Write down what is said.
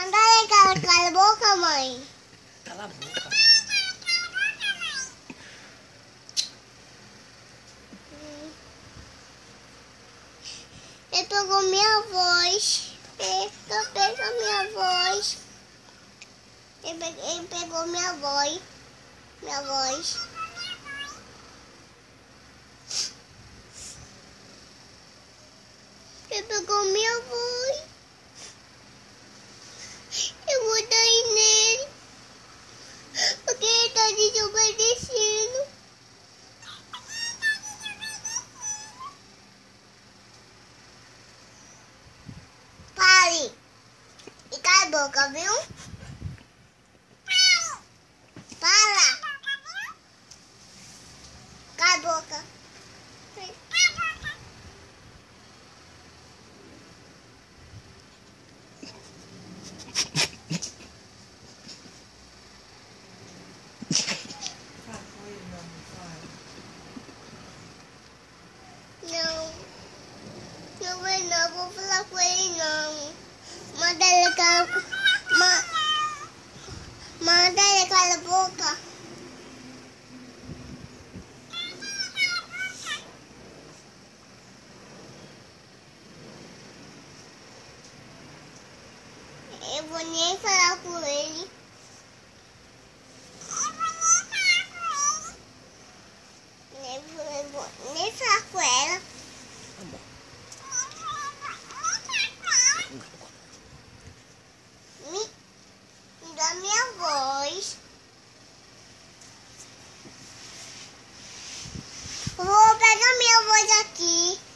Manda ele cala, cala a boca, mãe. Cala a boca. Ele pegou minha voz. Ele pegou minha voz. Ele pegou minha voz. Minha voz. Ele pegou minha voz. Boca, viu? Para. Cala a boca. Não. Não vai não, vou falar com ele não. Manda ele calar... Ma... Manda ele calar a boca. Eu vou nem falar com ele. Nem vou, eu vou nem falar com ela. Me, me voz. Vou pegar minha voz aqui.